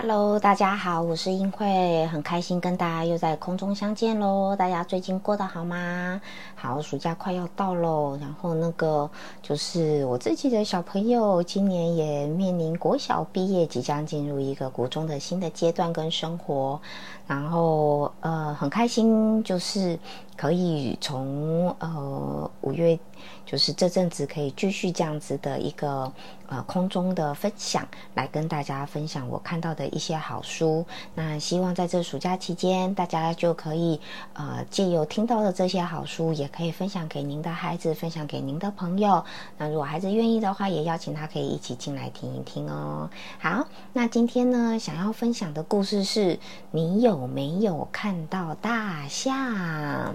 Hello，大家好，我是英慧，很开心跟大家又在空中相见喽。大家最近过得好吗？好，暑假快要到喽，然后那个就是我自己的小朋友，今年也面临国小毕业，即将进入一个国中的新的阶段跟生活，然后呃很开心，就是可以从呃五月。就是这阵子可以继续这样子的一个呃空中的分享，来跟大家分享我看到的一些好书。那希望在这暑假期间，大家就可以呃借由听到的这些好书，也可以分享给您的孩子，分享给您的朋友。那如果孩子愿意的话，也邀请他可以一起进来听一听哦。好，那今天呢，想要分享的故事是：你有没有看到大象？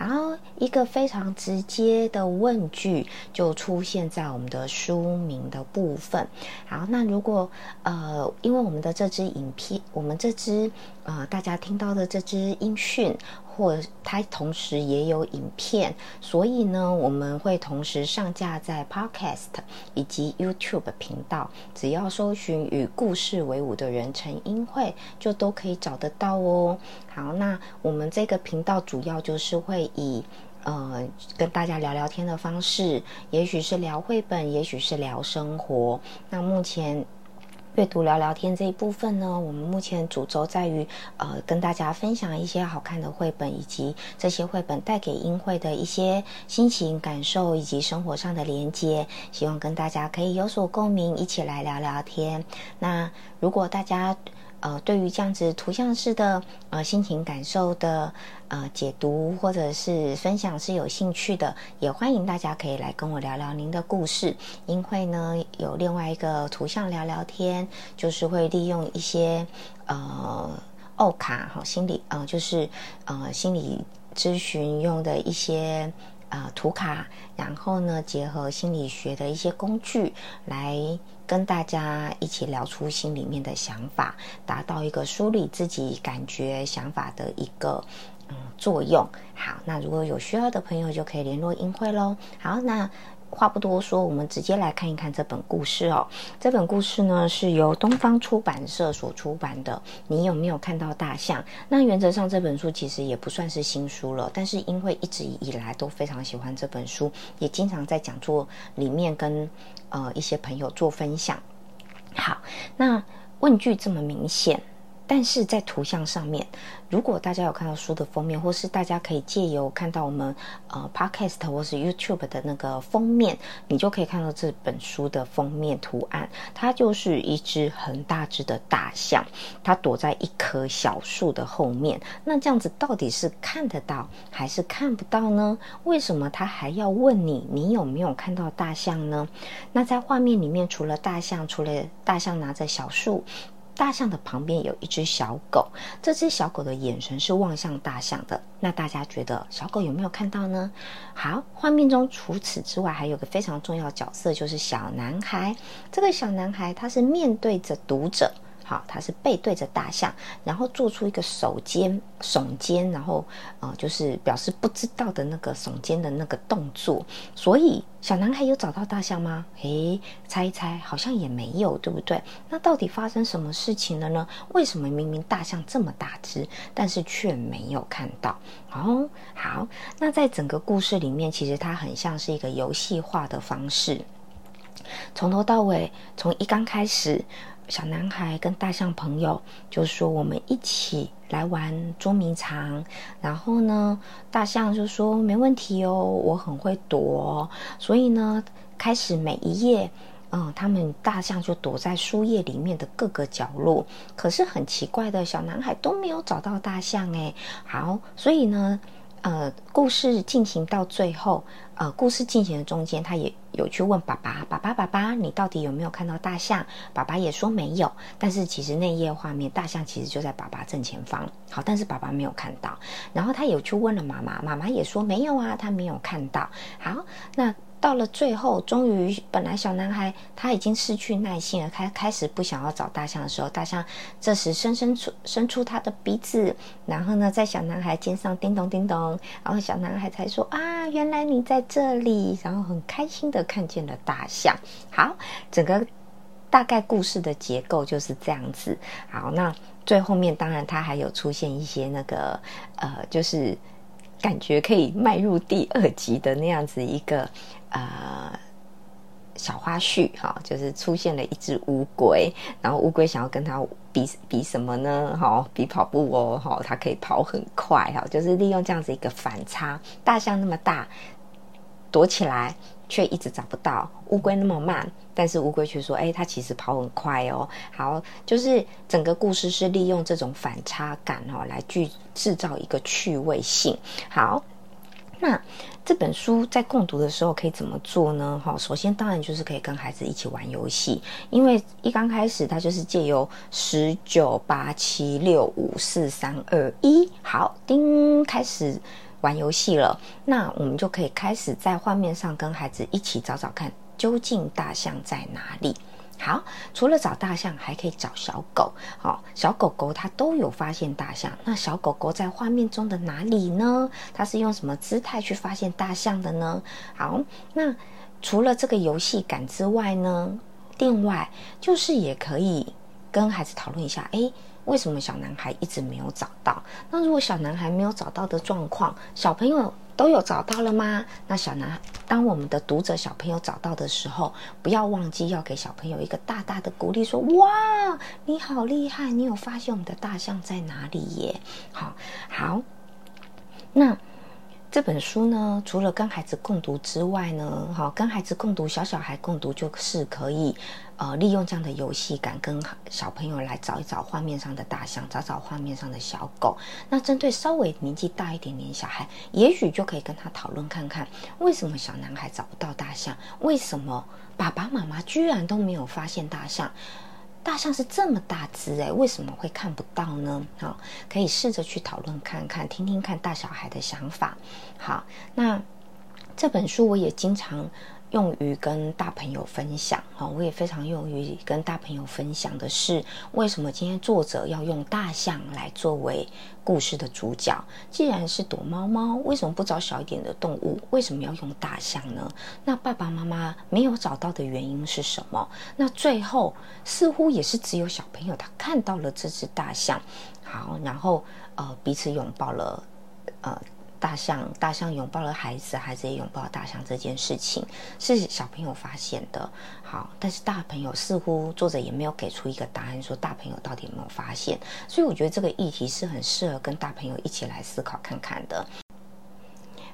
然后，一个非常直接的问句就出现在我们的书名的部分。好，那如果呃，因为我们的这支影片，我们这支呃，大家听到的这支音讯。或它同时也有影片，所以呢，我们会同时上架在 Podcast 以及 YouTube 频道，只要搜寻“与故事为伍的人”陈英慧，就都可以找得到哦。好，那我们这个频道主要就是会以呃跟大家聊聊天的方式，也许是聊绘本，也许是聊生活。那目前。阅读聊聊天这一部分呢，我们目前主轴在于，呃，跟大家分享一些好看的绘本，以及这些绘本带给英会的一些心情感受，以及生活上的连接，希望跟大家可以有所共鸣，一起来聊聊天。那如果大家，呃，对于这样子图像式的呃心情感受的呃解读或者是分享是有兴趣的，也欢迎大家可以来跟我聊聊您的故事。因为呢，有另外一个图像聊聊天，就是会利用一些呃奥卡哈心理呃就是呃心理咨询用的一些。啊，图卡，然后呢，结合心理学的一些工具，来跟大家一起聊出心里面的想法，达到一个梳理自己感觉想法的一个嗯作用。好，那如果有需要的朋友，就可以联络英会喽。好，那。话不多说，我们直接来看一看这本故事哦。这本故事呢是由东方出版社所出版的。你有没有看到大象？那原则上这本书其实也不算是新书了，但是因为一直以来都非常喜欢这本书，也经常在讲座里面跟呃一些朋友做分享。好，那问句这么明显。但是在图像上面，如果大家有看到书的封面，或是大家可以借由看到我们呃 podcast 或是 YouTube 的那个封面，你就可以看到这本书的封面图案，它就是一只很大只的大象，它躲在一棵小树的后面。那这样子到底是看得到还是看不到呢？为什么他还要问你，你有没有看到大象呢？那在画面里面，除了大象，除了大象拿着小树。大象的旁边有一只小狗，这只小狗的眼神是望向大象的。那大家觉得小狗有没有看到呢？好，画面中除此之外还有个非常重要角色，就是小男孩。这个小男孩他是面对着读者。好，他是背对着大象，然后做出一个手肩耸肩，然后呃，就是表示不知道的那个耸肩的那个动作。所以小男孩有找到大象吗？诶，猜一猜，好像也没有，对不对？那到底发生什么事情了呢？为什么明明大象这么大只，但是却没有看到？哦，好，那在整个故事里面，其实它很像是一个游戏化的方式，从头到尾，从一刚开始。小男孩跟大象朋友就说：“我们一起来玩捉迷藏。”然后呢，大象就说：“没问题哦，我很会躲。”所以呢，开始每一页，嗯，他们大象就躲在书页里面的各个角落。可是很奇怪的，小男孩都没有找到大象哎。好，所以呢。呃，故事进行到最后，呃，故事进行的中间，他也有去问爸爸：“爸爸，爸爸，你到底有没有看到大象？”爸爸也说没有。但是其实那页画面，大象其实就在爸爸正前方。好，但是爸爸没有看到。然后他有去问了妈妈，妈妈也说没有啊，他没有看到。好，那。到了最后，终于，本来小男孩他已经失去耐心了，开开始不想要找大象的时候，大象这时伸伸出伸出他的鼻子，然后呢，在小男孩肩上叮咚叮咚，然后小男孩才说啊，原来你在这里，然后很开心的看见了大象。好，整个大概故事的结构就是这样子。好，那最后面当然他还有出现一些那个呃，就是感觉可以迈入第二集的那样子一个。呃，小花絮哈，就是出现了一只乌龟，然后乌龟想要跟它比比什么呢？哈，比跑步哦，哈，它可以跑很快哈，就是利用这样子一个反差。大象那么大，躲起来却一直找不到；乌龟那么慢，但是乌龟却说：“哎，它其实跑很快哦。”好，就是整个故事是利用这种反差感哦，来去制造一个趣味性。好。那这本书在共读的时候可以怎么做呢？哈，首先当然就是可以跟孩子一起玩游戏，因为一刚开始它就是借由十九八七六五四三二一，好，叮，开始玩游戏了。那我们就可以开始在画面上跟孩子一起找找看，究竟大象在哪里。好，除了找大象，还可以找小狗。好，小狗狗它都有发现大象。那小狗狗在画面中的哪里呢？它是用什么姿态去发现大象的呢？好，那除了这个游戏感之外呢，另外就是也可以跟孩子讨论一下，诶，为什么小男孩一直没有找到？那如果小男孩没有找到的状况，小朋友。都有找到了吗？那小男，当我们的读者小朋友找到的时候，不要忘记要给小朋友一个大大的鼓励，说：“哇，你好厉害，你有发现我们的大象在哪里耶？”好，好，那。这本书呢，除了跟孩子共读之外呢，哈，跟孩子共读，小小孩共读就是可以，呃，利用这样的游戏感，跟小朋友来找一找画面上的大象，找找画面上的小狗。那针对稍微年纪大一点点小孩，也许就可以跟他讨论看看，为什么小男孩找不到大象？为什么爸爸妈妈居然都没有发现大象？大象是这么大只诶，为什么会看不到呢？好，可以试着去讨论看看，听听看大小孩的想法。好，那这本书我也经常。用于跟大朋友分享哈，我也非常用于跟大朋友分享的是，为什么今天作者要用大象来作为故事的主角？既然是躲猫猫，为什么不找小一点的动物？为什么要用大象呢？那爸爸妈妈没有找到的原因是什么？那最后似乎也是只有小朋友他看到了这只大象，好，然后呃彼此拥抱了，呃。大象，大象拥抱了孩子，孩子也拥抱大象。这件事情是小朋友发现的，好，但是大朋友似乎作者也没有给出一个答案，说大朋友到底有没有发现。所以我觉得这个议题是很适合跟大朋友一起来思考看看的。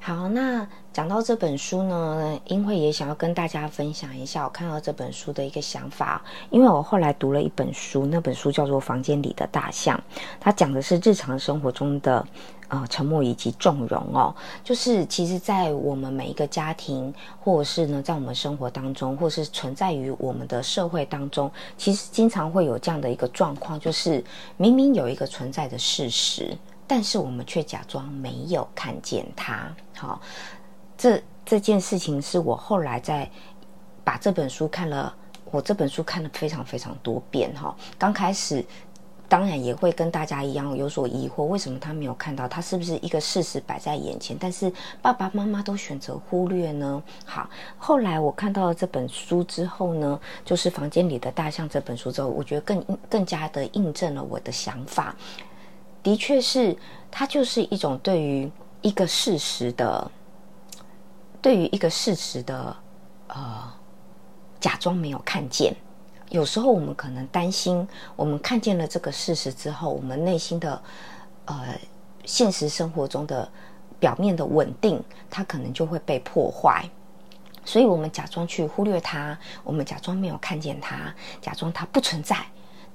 好，那讲到这本书呢，英慧也想要跟大家分享一下我看到这本书的一个想法。因为我后来读了一本书，那本书叫做《房间里的大象》，它讲的是日常生活中的呃沉默以及纵容哦。就是其实，在我们每一个家庭，或者是呢，在我们生活当中，或是存在于我们的社会当中，其实经常会有这样的一个状况，就是明明有一个存在的事实。但是我们却假装没有看见它。好，这这件事情是我后来在把这本书看了，我这本书看了非常非常多遍。哈，刚开始当然也会跟大家一样有所疑惑，为什么他没有看到？他是不是一个事实摆在眼前，但是爸爸妈妈都选择忽略呢？好，后来我看到了这本书之后呢，就是《房间里的大象》这本书之后，我觉得更更加的印证了我的想法。的确是，它就是一种对于一个事实的，对于一个事实的，呃，假装没有看见。有时候我们可能担心，我们看见了这个事实之后，我们内心的，呃，现实生活中的表面的稳定，它可能就会被破坏。所以我们假装去忽略它，我们假装没有看见它，假装它不存在。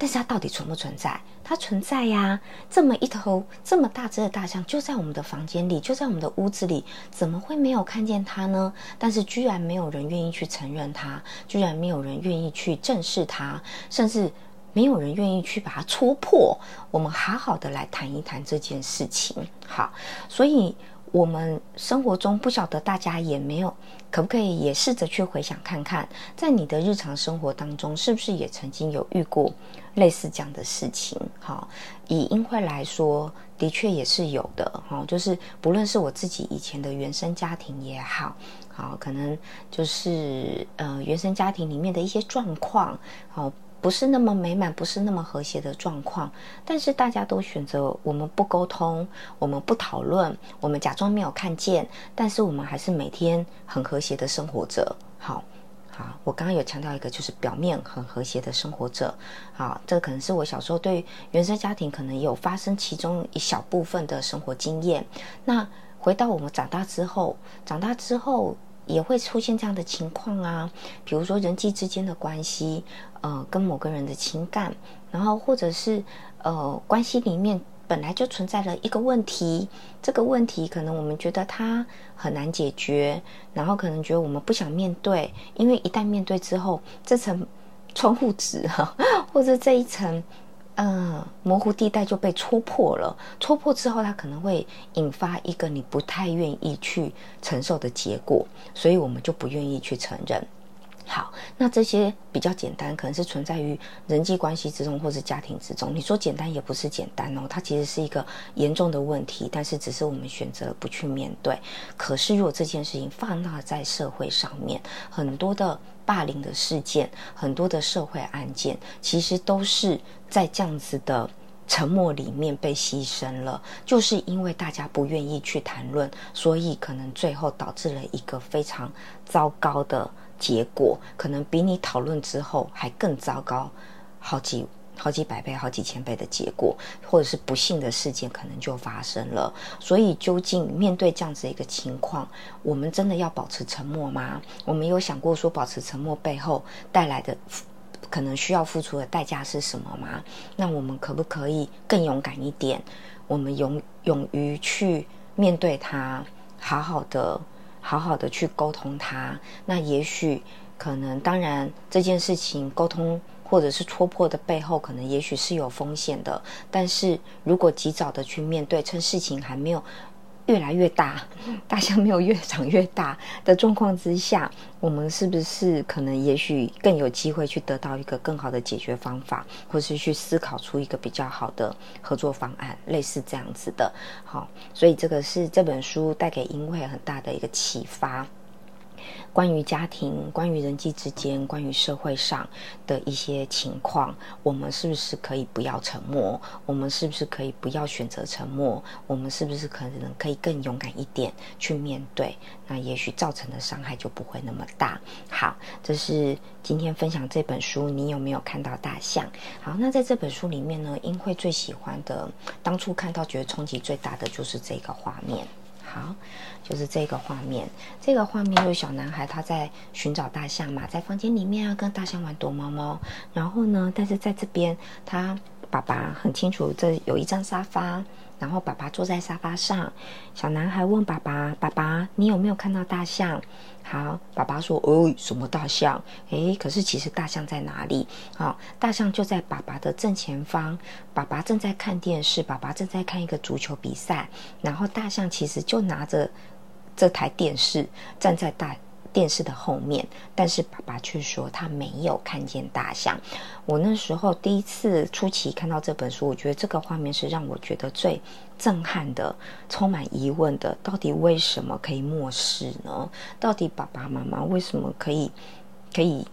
但是它到底存不存在？它存在呀！这么一头这么大只的大象就在我们的房间里，就在我们的屋子里，怎么会没有看见它呢？但是居然没有人愿意去承认它，居然没有人愿意去正视它，甚至没有人愿意去把它戳破。我们好好的来谈一谈这件事情。好，所以。我们生活中不晓得大家也没有，可不可以也试着去回想看看，在你的日常生活当中，是不是也曾经有遇过类似这样的事情？哈，以英会来说，的确也是有的。哈，就是不论是我自己以前的原生家庭也好，好，可能就是呃原生家庭里面的一些状况，好。不是那么美满，不是那么和谐的状况，但是大家都选择我们不沟通，我们不讨论，我们假装没有看见，但是我们还是每天很和谐的生活着。好，啊，我刚刚有强调一个，就是表面很和谐的生活者。好，这可能是我小时候对原生家庭可能有发生其中一小部分的生活经验。那回到我们长大之后，长大之后。也会出现这样的情况啊，比如说人际之间的关系，呃，跟某个人的情感，然后或者是呃关系里面本来就存在了一个问题，这个问题可能我们觉得它很难解决，然后可能觉得我们不想面对，因为一旦面对之后，这层窗户纸哈，或者这一层。嗯，模糊地带就被戳破了。戳破之后，它可能会引发一个你不太愿意去承受的结果，所以我们就不愿意去承认。好，那这些比较简单，可能是存在于人际关系之中，或是家庭之中。你说简单也不是简单哦，它其实是一个严重的问题，但是只是我们选择不去面对。可是如果这件事情放大在社会上面，很多的。霸凌的事件，很多的社会案件，其实都是在这样子的沉默里面被牺牲了。就是因为大家不愿意去谈论，所以可能最后导致了一个非常糟糕的结果，可能比你讨论之后还更糟糕，好几。好几百倍、好几千倍的结果，或者是不幸的事件，可能就发生了。所以，究竟面对这样子一个情况，我们真的要保持沉默吗？我们有想过说，保持沉默背后带来的可能需要付出的代价是什么吗？那我们可不可以更勇敢一点？我们勇勇于去面对它，好好的、好好的去沟通它。那也许可能，当然这件事情沟通。或者是戳破的背后，可能也许是有风险的。但是如果及早的去面对，趁事情还没有越来越大，大象没有越长越大的状况之下，我们是不是可能也许更有机会去得到一个更好的解决方法，或是去思考出一个比较好的合作方案，类似这样子的。好，所以这个是这本书带给英惠很大的一个启发。关于家庭、关于人际之间、关于社会上的一些情况，我们是不是可以不要沉默？我们是不是可以不要选择沉默？我们是不是可能可以更勇敢一点去面对？那也许造成的伤害就不会那么大。好，这是今天分享这本书。你有没有看到大象？好，那在这本书里面呢，英会最喜欢的，当初看到觉得冲击最大的就是这个画面。好，就是这个画面。这个画面就是小男孩他在寻找大象嘛，在房间里面啊，跟大象玩躲猫猫。然后呢，但是在这边，他爸爸很清楚，这有一张沙发。然后爸爸坐在沙发上，小男孩问爸爸：“爸爸，你有没有看到大象？”好，爸爸说：“哦，什么大象？诶，可是其实大象在哪里？好，大象就在爸爸的正前方。爸爸正在看电视，爸爸正在看一个足球比赛。然后大象其实就拿着这台电视站在大。”电视的后面，但是爸爸却说他没有看见大象。我那时候第一次初期看到这本书，我觉得这个画面是让我觉得最震撼的，充满疑问的。到底为什么可以漠视呢？到底爸爸妈妈为什么可以可以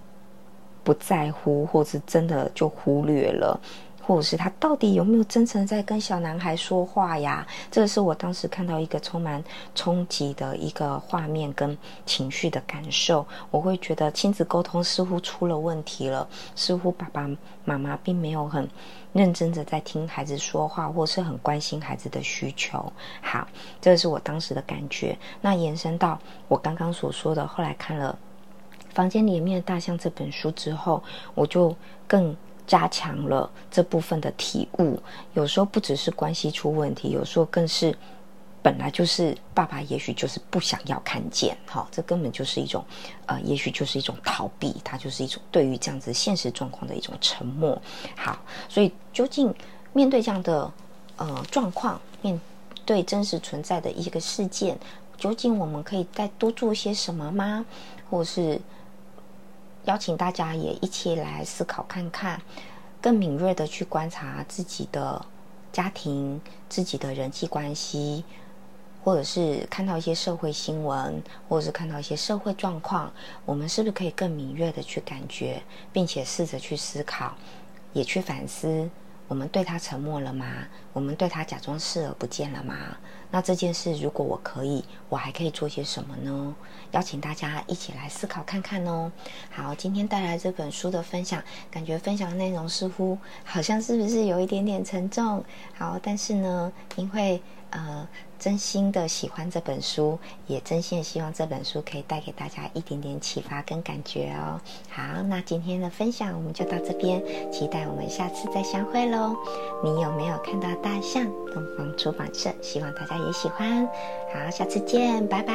不在乎，或是真的就忽略了？或者是他到底有没有真诚在跟小男孩说话呀？这是我当时看到一个充满冲击的一个画面跟情绪的感受。我会觉得亲子沟通似乎出了问题了，似乎爸爸妈妈并没有很认真的在听孩子说话，或是很关心孩子的需求。好，这是我当时的感觉。那延伸到我刚刚所说的，后来看了《房间里面的大象》这本书之后，我就更。加强了这部分的体悟。有时候不只是关系出问题，有时候更是本来就是爸爸，也许就是不想要看见。好，这根本就是一种呃，也许就是一种逃避，它就是一种对于这样子现实状况的一种沉默。好，所以究竟面对这样的呃状况，面对真实存在的一个事件，究竟我们可以再多做些什么吗？或是？邀请大家也一起来思考看看，更敏锐的去观察自己的家庭、自己的人际关系，或者是看到一些社会新闻，或者是看到一些社会状况，我们是不是可以更敏锐的去感觉，并且试着去思考，也去反思。我们对他沉默了吗？我们对他假装视而不见了吗？那这件事，如果我可以，我还可以做些什么呢？邀请大家一起来思考看看哦。好，今天带来这本书的分享，感觉分享的内容似乎好像是不是有一点点沉重？好，但是呢，因为呃。真心的喜欢这本书，也真心的希望这本书可以带给大家一点点启发跟感觉哦。好，那今天的分享我们就到这边，期待我们下次再相会喽。你有没有看到大象？东方出版社希望大家也喜欢。好，下次见，拜拜。